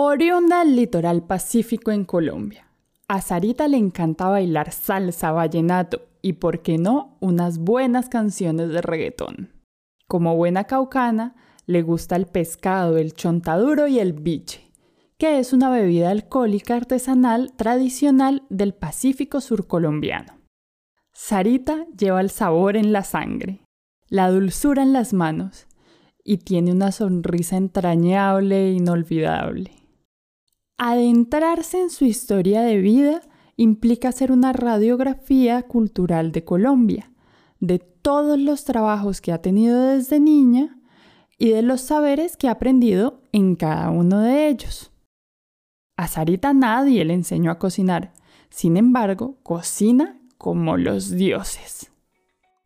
Oriunda del litoral pacífico en Colombia. A Sarita le encanta bailar salsa, vallenato y, por qué no, unas buenas canciones de reggaetón. Como buena caucana, le gusta el pescado, el chontaduro y el biche, que es una bebida alcohólica artesanal tradicional del Pacífico surcolombiano. Sarita lleva el sabor en la sangre, la dulzura en las manos y tiene una sonrisa entrañable e inolvidable. Adentrarse en su historia de vida implica hacer una radiografía cultural de Colombia, de todos los trabajos que ha tenido desde niña y de los saberes que ha aprendido en cada uno de ellos. A Sarita nadie le enseñó a cocinar, sin embargo, cocina como los dioses.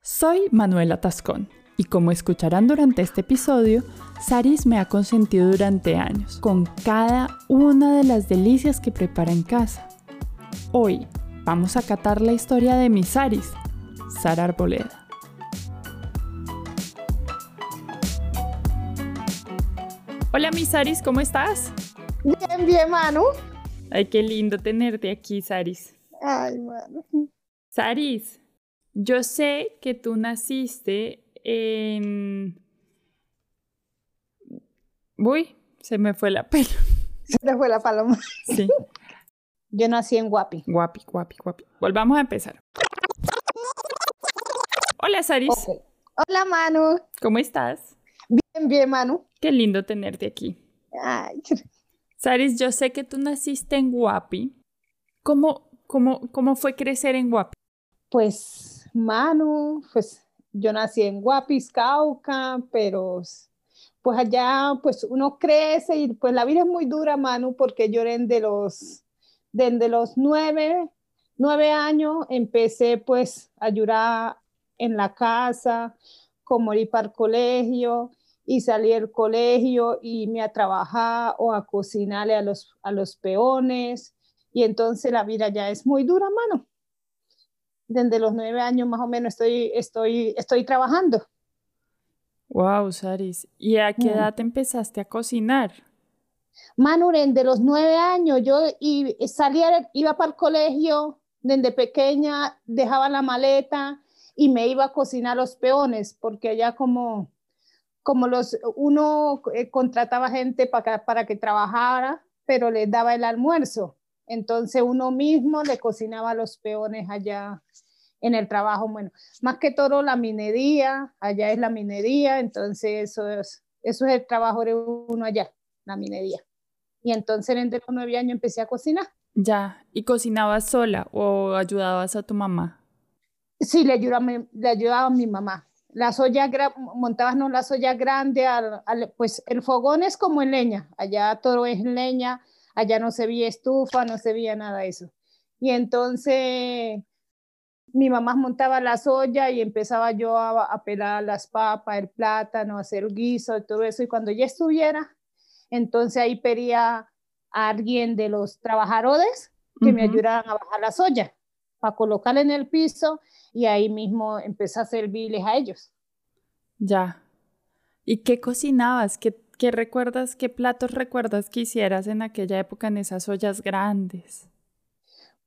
Soy Manuela Tascón y como escucharán durante este episodio, Saris me ha consentido durante años con cada una de las delicias que prepara en casa. Hoy vamos a catar la historia de mi Saris, Sara Arboleda. Hola mi Saris, ¿cómo estás? Bien, bien, Manu. Ay, qué lindo tenerte aquí, Saris. Ay, Manu. Saris, yo sé que tú naciste en Uy, se me fue la pelo. Se me fue la paloma. Sí. Yo nací en Guapi. Guapi, guapi, guapi. Volvamos a empezar. Hola, Saris. Hola, Manu. ¿Cómo estás? Bien, bien, Manu. Qué lindo tenerte aquí. Ay. Saris, yo sé que tú naciste en Guapi. ¿Cómo, cómo, cómo fue crecer en Guapi? Pues, Manu, pues yo nací en Guapi, Cauca, pero pues allá pues uno crece y pues la vida es muy dura, Manu, porque yo de los, desde los nueve, nueve años empecé pues a ayudar en la casa, como ir para el colegio y salí del colegio y me a trabajar o a cocinarle a los, a los peones y entonces la vida ya es muy dura, mano. Desde los nueve años más o menos estoy, estoy, estoy trabajando. Wow, Saris. ¿Y a qué mm. edad empezaste a cocinar? Manuren, de los nueve años, yo y, salía, iba para el colegio, desde pequeña dejaba la maleta y me iba a cocinar los peones, porque allá como, como los, uno eh, contrataba gente para, para que trabajara, pero les daba el almuerzo. Entonces uno mismo le cocinaba a los peones allá en el trabajo, bueno, más que todo la minería, allá es la minería, entonces eso es, eso es el trabajo de uno allá, la minería. Y entonces en los nueve años empecé a cocinar. Ya, ¿y cocinabas sola o ayudabas a tu mamá? Sí, le ayudaba, le ayudaba a mi mamá. Las ollas, montábamos las ollas grandes, pues el fogón es como en leña, allá todo es leña, allá no se veía estufa, no se veía nada de eso. Y entonces mi mamá montaba la soya y empezaba yo a, pelar las papas, el plátano, hacer guiso y todo eso. Y cuando ya estuviera, entonces ahí pedía a alguien de los trabajadores que me ayudaran a bajar la soya para colocarla en el piso y ahí mismo empecé a servirles a ellos. Ya. ¿Y qué cocinabas? ¿Qué, ¿Qué recuerdas, qué platos recuerdas que hicieras en aquella época en esas ollas grandes?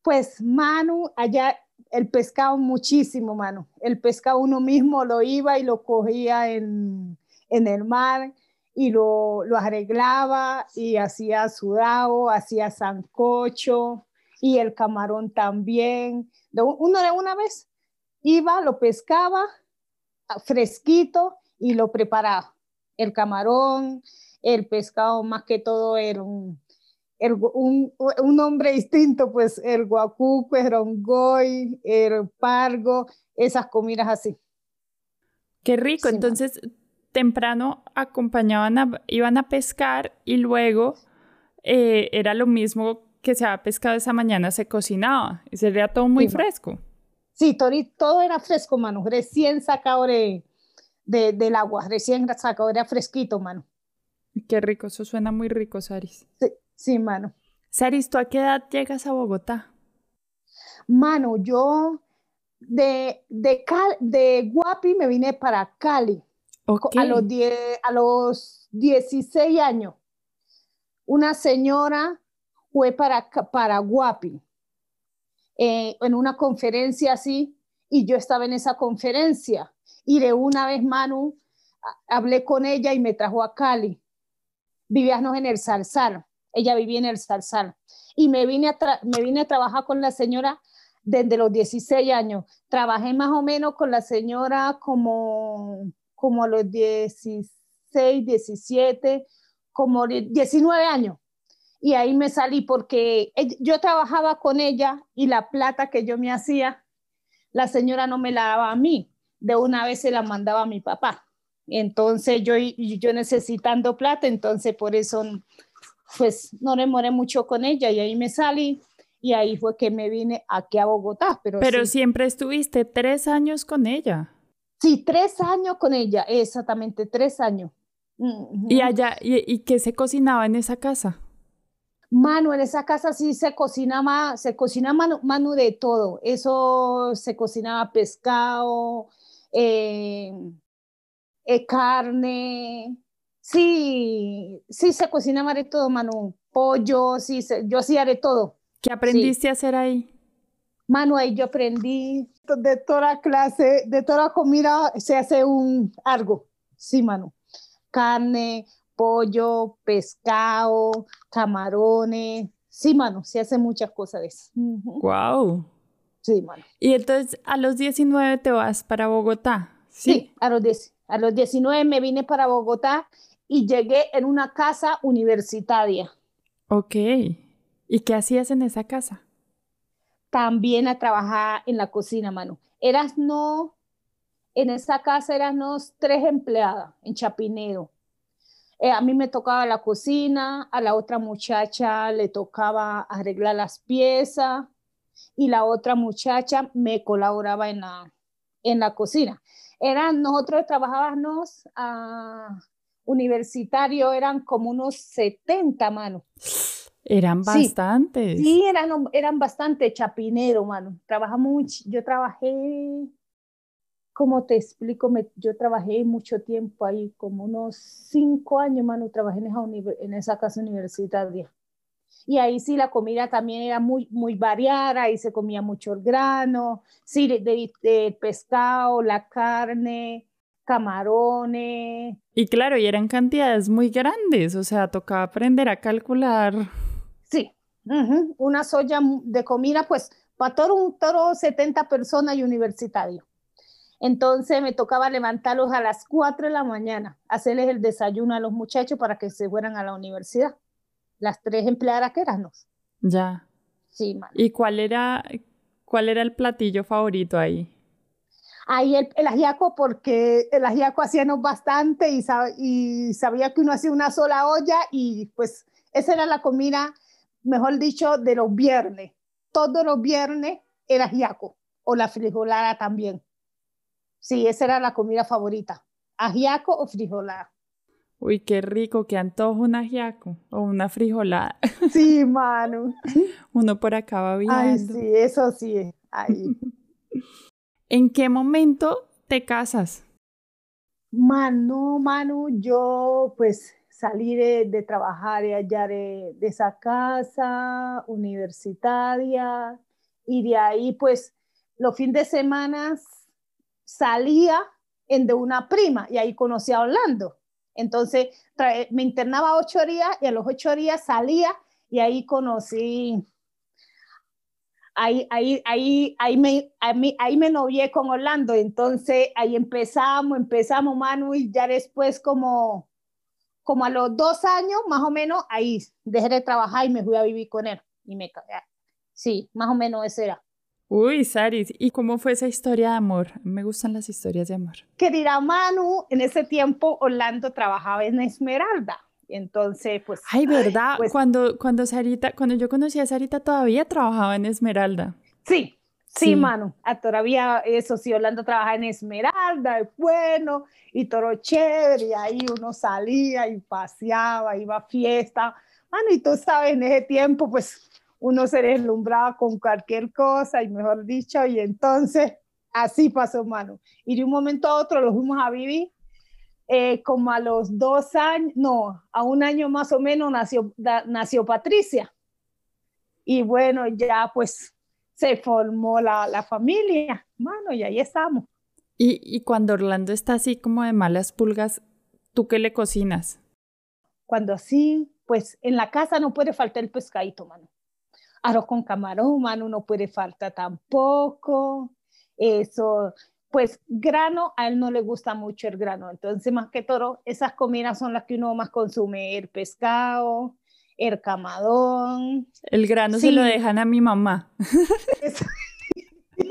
Pues Manu, allá el pescado muchísimo, mano. El pescado uno mismo lo iba y lo cogía en, el mar y lo, arreglaba y hacía sudado, hacía sancocho y el camarón también. uno de una vez iba, lo pescaba fresquito y lo preparaba. El camarón, el pescado más que todo era un, un, un, nombre distinto, pues el guacuco, el rongoy, el pargo, esas comidas así. Qué rico, entonces temprano acompañaban, iban a pescar y luego eh, era lo mismo que se había pescado esa mañana, se cocinaba y sería todo muy fresco. Sí, todo, todo, era fresco, mano, recién sacado de, del agua, recién sacado, era fresquito, mano. Qué rico, eso suena muy rico, Saris. Sí, Sí, mano. Saris, ¿tú a qué edad llegas a Bogotá? Mano, yo de, de, de Guapi me vine para Cali a, los a los 16 años. una señora fue para, para Guapi eh, en una conferencia así y yo estaba en esa conferencia y de una vez Manu hablé con ella y me trajo a Cali. Vivíamos en el Salsal, ella vivía en el Salsal y me vine a, me vine a trabajar con la señora desde los 16 años. Trabajé más o menos con la señora como, como a los 16, 17, como 19 años. Y ahí me salí porque yo trabajaba con ella y la plata que yo me hacía, la señora no me la daba a mí. De una vez se la mandaba a mi papá. Entonces yo, yo necesitando plata, entonces por eso pues no demoré mucho con ella y ahí me salí y ahí fue que me vine aquí a Bogotá. Pero, pero siempre estuviste tres años con ella. Sí, tres años con ella, exactamente, tres años. ¿Y allá, y, qué se cocinaba en esa casa? Manu, en esa casa sí se cocinaba, se cocina manu, de todo. Eso se cocinaba pescado, eh, eh, carne, sí, sí se cocinaba de todo, Manu. Pollo, sí, yo hacía de todo. ¿Qué aprendiste a hacer ahí? Manu, ahí yo aprendí de toda clase, de toda comida se hace un algo. Sí, Manu carne, pollo, pescado, camarones. Sí, mano, se hace muchas cosas de eso. Wow. Sí, mano. Y entonces a los 19 te vas para Bogotá. Sí, a, los a los 19 me vine para Bogotá y llegué en una casa universitaria. Ok. ¿Y qué hacías en esa casa? También a trabajar en la cocina, mano. Eras no en esa casa éramos tres empleadas en Chapinero. Eh, a mí me tocaba la cocina, a la otra muchacha le tocaba arreglar las piezas y la otra muchacha me colaboraba en la, en la cocina. Eran, nosotros trabajábamos a universitario, eran como unos 70 manos. Eran bastantes. Sí, eran, eran bastante chapinero, mano. Trabajamos, yo trabajé como te explico, yo trabajé mucho tiempo ahí, como unos cinco años, mano, trabajé en esa, en esa casa universitaria. Y ahí sí la comida también era muy, muy variada, ahí se comía mucho el grano, sí, de, pescado, la carne, camarones. Y claro, y eran cantidades muy grandes, o sea, tocaba aprender a calcular. Sí, una soya de comida, pues, para todo un toro 70 personas y universitario. Entonces me tocaba levantarlos a las 4 de la mañana, hacerles el desayuno a los muchachos para que se fueran a la universidad. Las tres empleadas que éramos. Ya. Sí. ¿Y cuál era, cuál era el platillo favorito ahí? Ahí el, el ajiaco, porque el ajiaco hacíamos bastante y, y sabía que uno hacía una sola olla y pues esa era la comida, mejor dicho, de los viernes. Todos los viernes era ajiaco o la frijolada también. Sí, esa era la comida favorita. Ajiaco o frijolada. Uy, qué rico, qué antojo un ajiaco o una frijolada. Sí, Manu. Uno por acá va viendo. Ay, sí, eso sí. Ay. ¿En qué momento te casas? Manu, Manu, yo pues salí de, trabajar allá de, de, esa casa universitaria y de ahí pues los fines de semana salía en de una prima y ahí conocí a Orlando. Entonces me internaba ocho días y a los ocho días salía y ahí conocí, ahí, ahí, ahí, ahí, me, ahí me novié con Orlando. Entonces ahí empezamos, empezamos, Manu, y ya después como, como a los dos años, más o menos, ahí dejé de trabajar y me fui a vivir con él. Y me, sí, más o menos eso era. Uy, Saris, ¿y cómo fue esa historia de amor? Me gustan las historias de amor. Querida Manu, en ese tiempo Orlando trabajaba en Esmeralda. Entonces, pues. Ay, ¿verdad? Pues cuando, cuando Sarita, cuando yo conocí a Sarita todavía trabajaba en Esmeralda. Sí, sí, Manu. Ah, todavía eso sí, Orlando trabajaba en Esmeralda, es bueno, y todo chévere, y ahí uno salía y paseaba, iba a fiesta. Manu, y tú sabes, en ese tiempo, pues uno se deslumbraba con cualquier cosa y mejor dicho, y entonces así pasó, mano. Y de un momento a otro lo fuimos a vivir eh, como a los dos años, no, a un año más o menos nació, nació Patricia. Y bueno, ya pues se formó la, la familia, mano, y ahí estamos. Y, y cuando Orlando está así como de malas pulgas, ¿tú qué le cocinas? Cuando así, pues en la casa no puede faltar el pescadito, mano. Arroz con camarón, mano, no puede faltar tampoco. Eso, pues grano, a él no le gusta mucho el grano. Entonces, más que todo, esas comidas son las que uno más consume, el pescado, el camadón. El grano se lo dejan a mi mamá.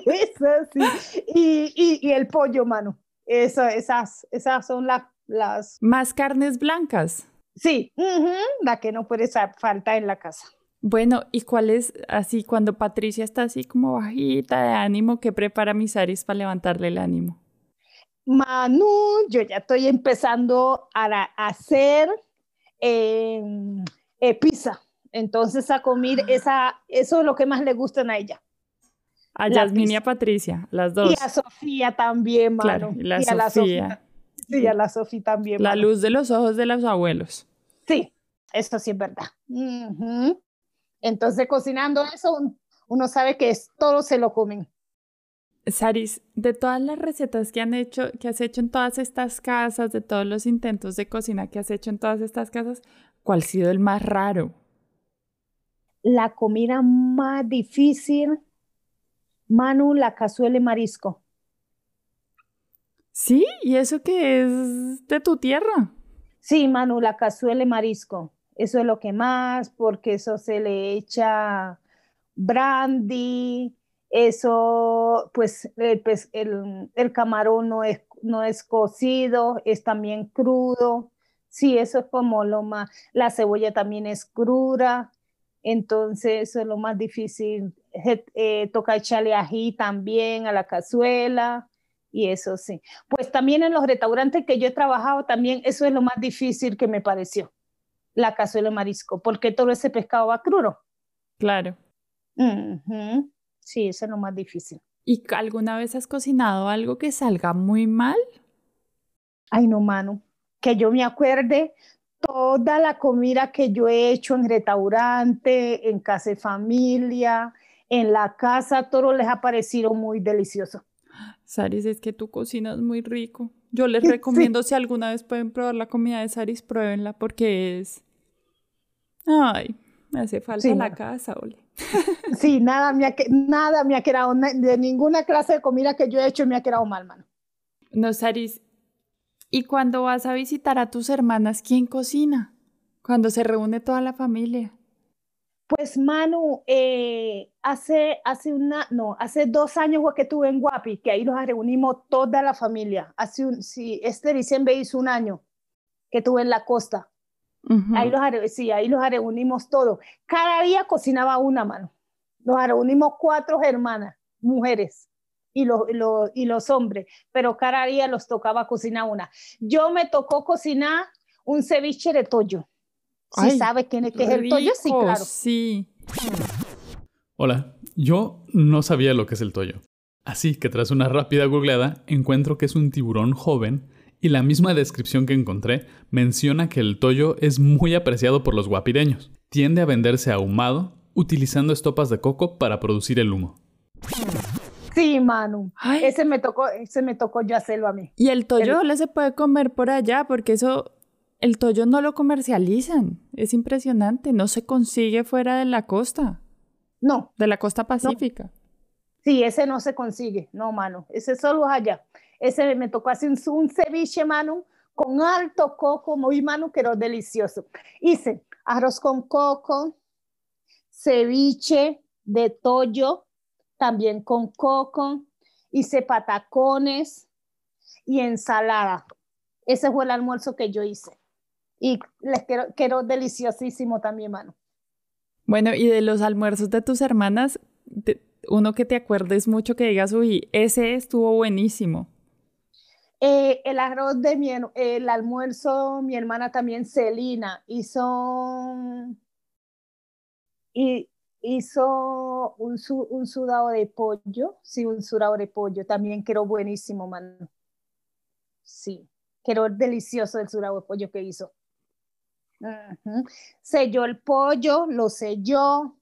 Eso, sí. Y, y, el pollo, mano. Eso, esas, esas son las, las... Más carnes blancas. Sí, la que no puede faltar en la casa. Bueno, ¿y cuál es así cuando Patricia está así como bajita de ánimo, qué prepara Misaris para levantarle el ánimo? Manu, yo ya estoy empezando a, hacer em, eh, pizza. Entonces a comer ah. esa, eso es lo que más le gustan a ella. A Yasmin y a Patricia, las dos. Y a Sofía también, Manu. y, la a la Sofía. Sí, a la Sofía también. La luz de los ojos de los abuelos. Sí, eso sí es verdad. Entonces, cocinando eso, uno sabe que es, todo se lo comen. Saris, de todas las recetas que han hecho, que has hecho en todas estas casas, de todos los intentos de cocina que has hecho en todas estas casas, ¿cuál ha sido el más raro? La comida más difícil, Manu, la cazuela de marisco. Sí, ¿y eso qué es de tu tierra? Sí, Manu, la cazuela de marisco. Eso es lo que más, porque eso se le echa brandy, eso, pues el, el, camarón no es, no es cocido, es también crudo. Sí, eso es como lo más, la cebolla también es cruda, entonces eso es lo más difícil. Eh, toca echarle ají también a la cazuela y eso sí. Pues también en los restaurantes que yo he trabajado, también eso es lo más difícil que me pareció la cazuela de marisco, porque todo ese pescado va crudo. Claro. Sí, eso es lo más difícil. ¿Y alguna vez has cocinado algo que salga muy mal? Ay, no, mano. Que yo me acuerde toda la comida que yo he hecho en restaurante, en casa de familia, en la casa, todo les ha parecido muy delicioso. Saris, es que tú cocinas muy rico. Yo les recomiendo, si alguna vez pueden probar la comida de Saris, pruébenla porque es... Ay, me hace falta la casa, ole. Sí, nada me, ha, nada me ha quedado, de ninguna clase de comida que yo he hecho me ha quedado mal, mano. No, Saris, ¿y cuando vas a visitar a tus hermanas, quién cocina? Cuando se reúne toda la familia. Pues Manu, eh, hace, hace una, no, hace dos años que estuve en Guapi, que ahí nos reunimos toda la familia. Hace un, sí, este diciembre hizo un año que estuve en la costa. ahí, los, sí, ahí los reunimos todos. Cada día cocinaba una mano. Nos reunimos cuatro hermanas, mujeres, y los, y los hombres, pero cada día los tocaba cocinar una. Yo me tocó cocinar un ceviche de toyo si sabe quién es, que es el toyo, sí, claro. Sí. Hola, yo no sabía lo que es el toyo. Así que tras una rápida googleada encuentro que es un tiburón joven y la misma descripción que encontré menciona que el toyo es muy apreciado por los guapireños. Tiende a venderse ahumado utilizando estopas de coco para producir el humo. Sí, Manu. Ese me tocó, ese me tocó yo hacerlo a mí. Y el toyo le se puede comer por allá porque eso el toyo no lo comercializan. Es impresionante. No se consigue fuera de la costa. No. De la costa pacífica. Sí, ese no se consigue. No, mano. Ese solo es allá. Ese me tocó hacer un, ceviche, mano, con alto coco, muy mano, pero delicioso. Hice arroz con coco, ceviche de toyo, también con coco. Hice patacones y ensalada. Ese fue el almuerzo que yo hice y les quiero, quiero deliciosísimo también, mano. Bueno, y de los almuerzos de tus hermanas, uno que te acuerdes mucho que digas, uy, ese estuvo buenísimo. Eh, el arroz de mi, el almuerzo, mi hermana también, Celina, hizo, y, hizo un, un sudado de pollo, sí, un sudado de pollo, también quedó buenísimo, mano. Sí. quedó delicioso el surado de pollo que hizo. Selló el pollo, lo selló,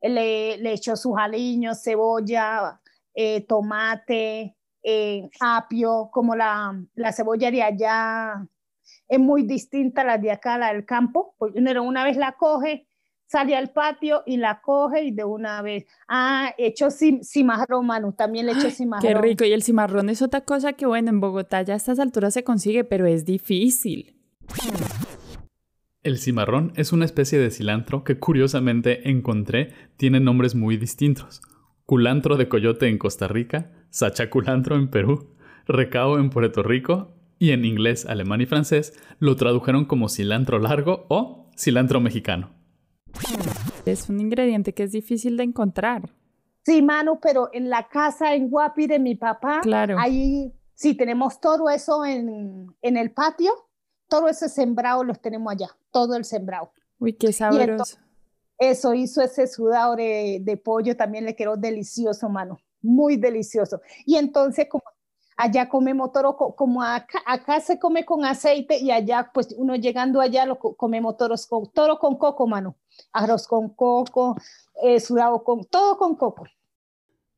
le, le echó sus aliños, cebolla, eh, tomate, eh, apio, como la, la cebolla de allá es muy distinta a la de acá, la del campo. Porque una vez la coge, sale al patio y la coge y de una vez. Ah, hecho cimarrón, Manu, también le echo cimarrón. Qué rico, y el cimarrón es otra cosa que, bueno, en Bogotá ya a estas alturas se consigue, pero es difícil. El cimarrón es una especie de cilantro que curiosamente encontré tiene nombres muy distintos. Culantro de coyote en Costa Rica, sachaculantro en Perú, recao en Puerto Rico y en inglés, alemán y francés lo tradujeron como cilantro largo o cilantro mexicano. Es un ingrediente que es difícil de encontrar. Sí, Manu, pero en la casa en Guapi de mi papá, claro. ahí sí tenemos todo eso en, en el patio todo ese sembrado los tenemos allá, todo el sembrado. Uy, qué sabroso. Eso hizo ese sudado de, pollo, también le quedó delicioso, mano, muy delicioso. Y entonces, como allá comemos toro, como acá, acá se come con aceite y allá, pues uno llegando allá, lo comemos toros con, toro con coco, mano, arroz con coco, eh, sudado con, todo con coco.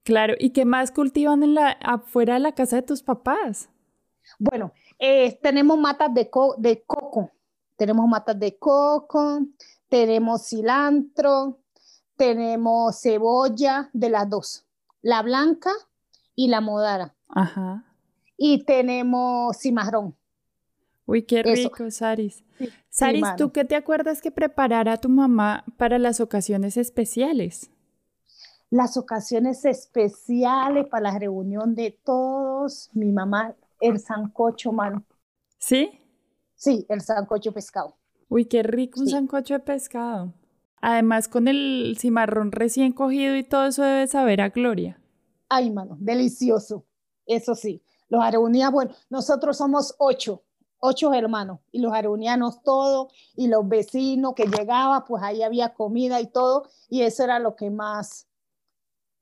Claro, ¿y qué más cultivan en la, afuera de la casa de tus papás? Bueno, eh, tenemos matas de, de coco, tenemos matas de coco, tenemos cilantro, tenemos cebolla de las dos, la blanca y la modara. Ajá. Y tenemos cimarrón. Uy, qué rico, Saris. Saris, ¿tú qué te acuerdas que preparara tu mamá para las ocasiones especiales? Las ocasiones especiales para la reunión de todos, mi mamá el sancocho, mano. ¿Sí? Sí, el sancocho pescado. Uy, qué rico un sancocho de pescado. Además, con el cimarrón recién cogido y todo eso debe saber a gloria. Ay, mano, delicioso. Eso sí. Los areunianos, bueno, nosotros somos ocho, ocho hermanos, y los areunianos todos, y los vecinos que llegaban, pues ahí había comida y todo, y eso era lo que más,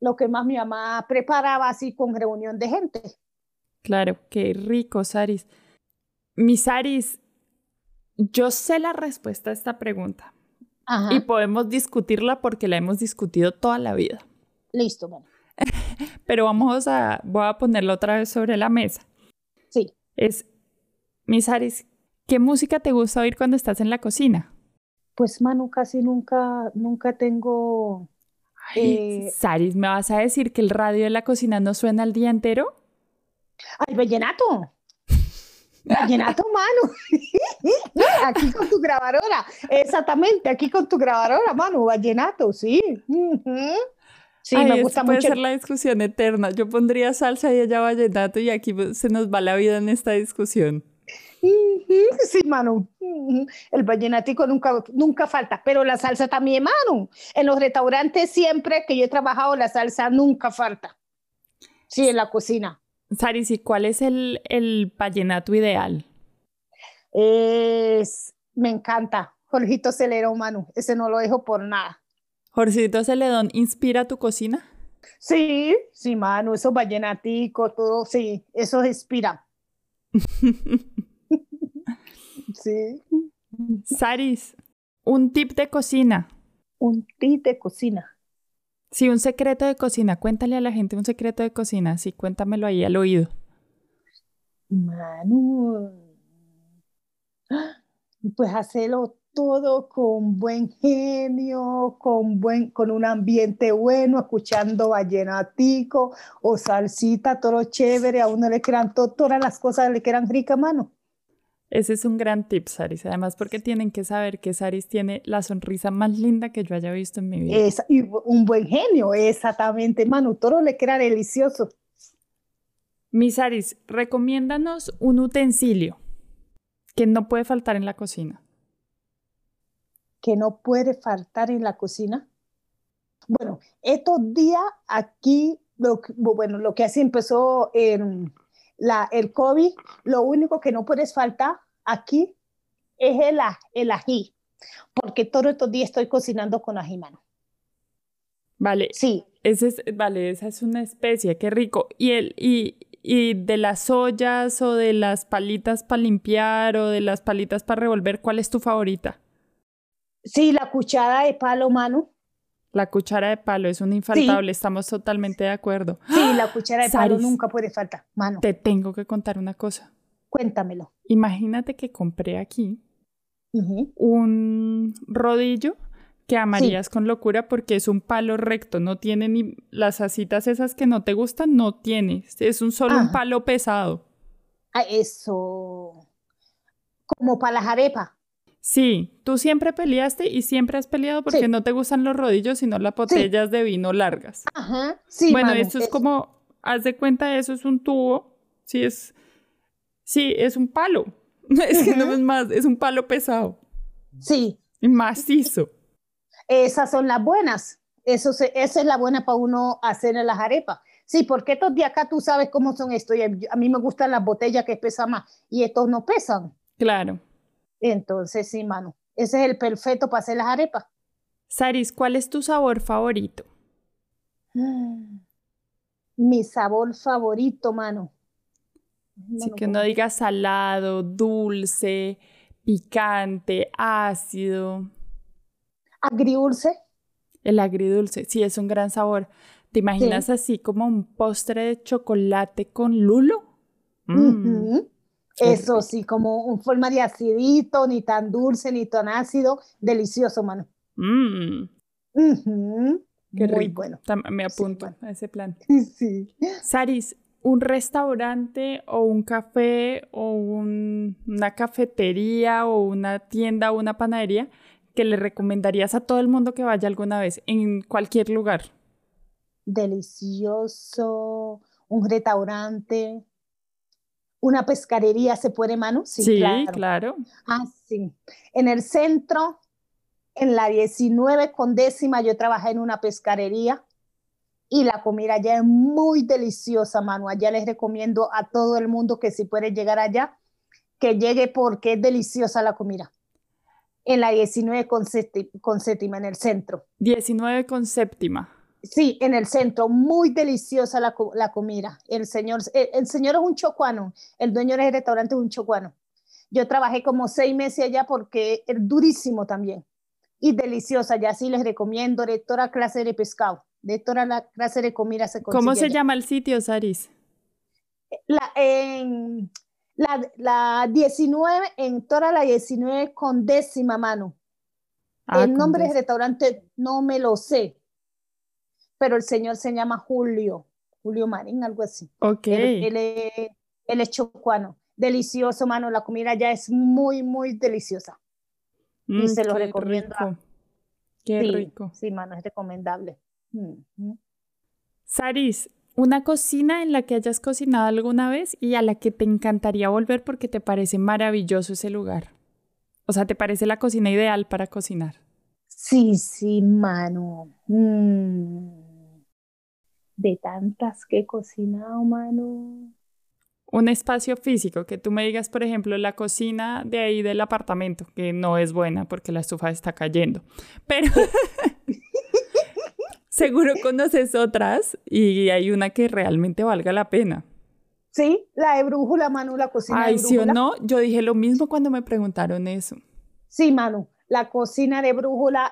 lo que más mi mamá preparaba así con reunión de gente. Claro, qué rico, Saris. Mi Saris, yo sé la respuesta a esta pregunta. Y podemos discutirla porque la hemos discutido toda la vida. Listo, bueno. Pero vamos a, voy a ponerlo otra vez sobre la mesa. Sí. Es, mi Saris, ¿qué música te gusta oír cuando estás en la cocina? Pues, Manu, casi nunca, nunca tengo... Eh, Saris, ¿me vas a decir que el radio de la cocina no suena el día entero? ¡Ay, vallenato! Vallenato, mano. aquí con tu grabadora. Exactamente, aquí con tu grabadora, mano. Vallenato, sí. Sí, me gusta puede ser la discusión eterna. Yo pondría salsa y ella vallenato y aquí se nos va la vida en esta discusión. Sí, mano. El vallenatico nunca, nunca falta, pero la salsa también, mano. En los restaurantes siempre que yo he trabajado, la salsa nunca falta. Sí, en la cocina. Saris, ¿y cuál es el, el vallenato ideal? Es, me encanta. Jorgito Celedón, Manu. Ese no lo dejo por nada. ¿Jorgito Celedón inspira tu cocina? Sí, sí, Manu. Esos vallenaticos, todo, sí. Eso inspira. sí. Saris, un tip de cocina. Un tip de cocina. Sí, un secreto de cocina. Cuéntale a la gente un secreto de cocina. Sí, cuéntamelo ahí al oído. Manu, pues hacerlo todo con buen genio, con, buen, con un ambiente bueno, escuchando vallenatico o salsita, todo chévere, a uno le quedan todas las cosas le quedan ricas, mano. Ese es un gran tip, Saris. Además, porque tienen que saber que Saris tiene la sonrisa más linda que yo haya visto en mi vida. Es, y un buen genio, exactamente, Manu. Todo le queda delicioso. Mi Saris, recomiéndanos un utensilio que no puede faltar en la cocina. Que no puede faltar en la cocina. Bueno, estos días aquí, lo, bueno, lo que así empezó en la, el COVID, lo único que no puedes faltar aquí es el, el ají, porque todos estos días estoy cocinando con ají, mano. Vale. Sí. Ese es, vale, esa es una especie, qué rico. Y, el, y y de las ollas o de las palitas para limpiar o de las palitas para revolver, ¿cuál es tu favorita? Sí, la cuchara de palo, mano. La cuchara de palo es un infaltable, estamos totalmente de acuerdo. Sí, la cuchara de palo nunca puede faltar, mano. Te tengo que contar una cosa. Cuéntamelo. Imagínate que compré aquí un rodillo que amarías con locura porque es un palo recto, no tiene ni las asitas esas que no te gustan, no tiene, es un solo un palo pesado. Ah, eso. Como para las arepas. Sí, tú siempre peleaste y siempre has peleado porque no te gustan los rodillos, sino las botellas de vino largas. Ajá, sí. Bueno, esto es, como, haz de cuenta, eso es un tubo, sí es, sí, es un palo. Es que no es más, es un palo pesado. Sí. Y macizo. Esas son las buenas. Eso esa es la buena para uno hacer en las arepas. Sí, porque estos de acá tú sabes cómo son estos. a mí me gustan las botellas que pesan más y estos no pesan. Claro. Entonces, sí, mano. Ese es el perfecto para hacer las arepas. Saris, ¿cuál es tu sabor favorito? Mi sabor favorito, mano. Sí, que uno diga salado, dulce, picante, ácido. Agridulce. El agridulce, sí, es un gran sabor. ¿Te imaginas así como un postre de chocolate con lulo? Mm. Eso sí, como un forma de acidito, ni tan dulce, ni tan ácido. Delicioso, mano. Mmm. Qué Muy bueno. Me apunto a ese plan. Sí. Saris, un restaurante o un café o una cafetería o una tienda o una panadería que le recomendarías a todo el mundo que vaya alguna vez en cualquier lugar? Delicioso, un restaurante, una pescadería, ¿se puede, Manu? Sí, claro. Ah, sí. En el centro, en la 19 con décima, yo trabajé en una pescadería y la comida allá es muy deliciosa, Manu. Allá les recomiendo a todo el mundo que si puede llegar allá, que llegue porque es deliciosa la comida en la 19 con, séptima, en el centro. 19 con séptima. Sí, en el centro, muy deliciosa la, comida. El señor, el, señor es un chocuano, el dueño del restaurante es un chocuano. Yo trabajé como seis meses allá porque es durísimo también y deliciosa. Ya sí les recomiendo de toda clase de pescado, de toda la clase de comida se ¿Cómo se llama el sitio, Saris? La, en la, la 19, en toda la 19 con décima mano. Ah, el nombre del restaurante no me lo sé, pero el señor se llama Julio, Julio Marín, algo así. Ok. Él, es chocuano. Delicioso, mano. La comida ya es muy, muy deliciosa. y mm, se lo recomiendo. Qué rico. Sí, mano, es recomendable. Mm. Saris, una cocina en la que hayas cocinado alguna vez y a la que te encantaría volver porque te parece maravilloso ese lugar. O sea, ¿te parece la cocina ideal para cocinar? Sí, sí, mano. Mm. De tantas que he cocinado, mano. Un espacio físico, que tú me digas, por ejemplo, la cocina de ahí del apartamento, que no es buena porque la estufa está cayendo. Pero seguro conoces otras y hay una que realmente valga la pena. Sí, la de brújula, Manu, la cocina Ay, de brújula. sí o no, yo dije lo mismo cuando me preguntaron eso. Sí, Manu, la cocina de brújula,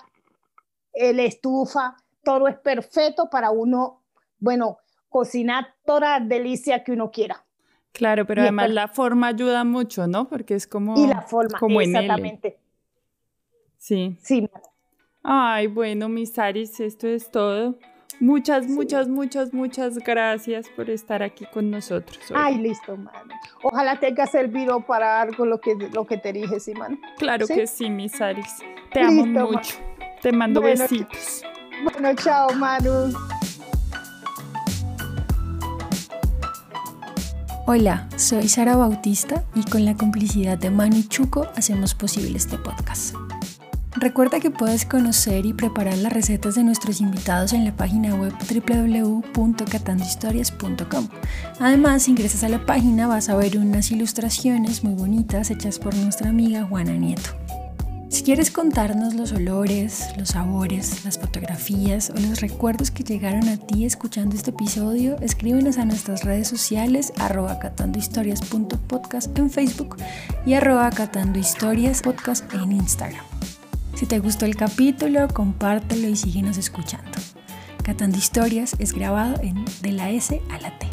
la estufa, todo es perfecto para uno, bueno, cocinar toda delicia que uno quiera. Claro, pero además la forma ayuda mucho, ¿no? Porque es como. Y la forma, como exactamente. Sí. Sí. Ay, bueno, mis Aris, esto es todo. Muchas, muchas, muchas, muchas gracias por estar aquí con nosotros. Ay, listo, mano. Ojalá tenga servido para algo lo que, lo que te dije, sí, mano. Claro que sí, mis Aris. Te amo mucho. Te mando besitos. Bueno, chao, Manu. Hola, soy Sara Bautista y con la complicidad de Manu Chuco hacemos posible este podcast. Recuerda que puedes conocer y preparar las recetas de nuestros invitados en la página web www.catandohistorias.com. Además, si ingresas a la página vas a ver unas ilustraciones muy bonitas hechas por nuestra amiga Juana Nieto. Quieres contarnos los olores, los sabores, las fotografías o los recuerdos que llegaron a ti escuchando este episodio, escríbenos a nuestras redes sociales arroba catandohistorias.podcast en Facebook y arroba catandohistoriaspodcast en Instagram. Si te gustó el capítulo, compártelo y síguenos escuchando. Catando Historias es grabado en de la S a la T.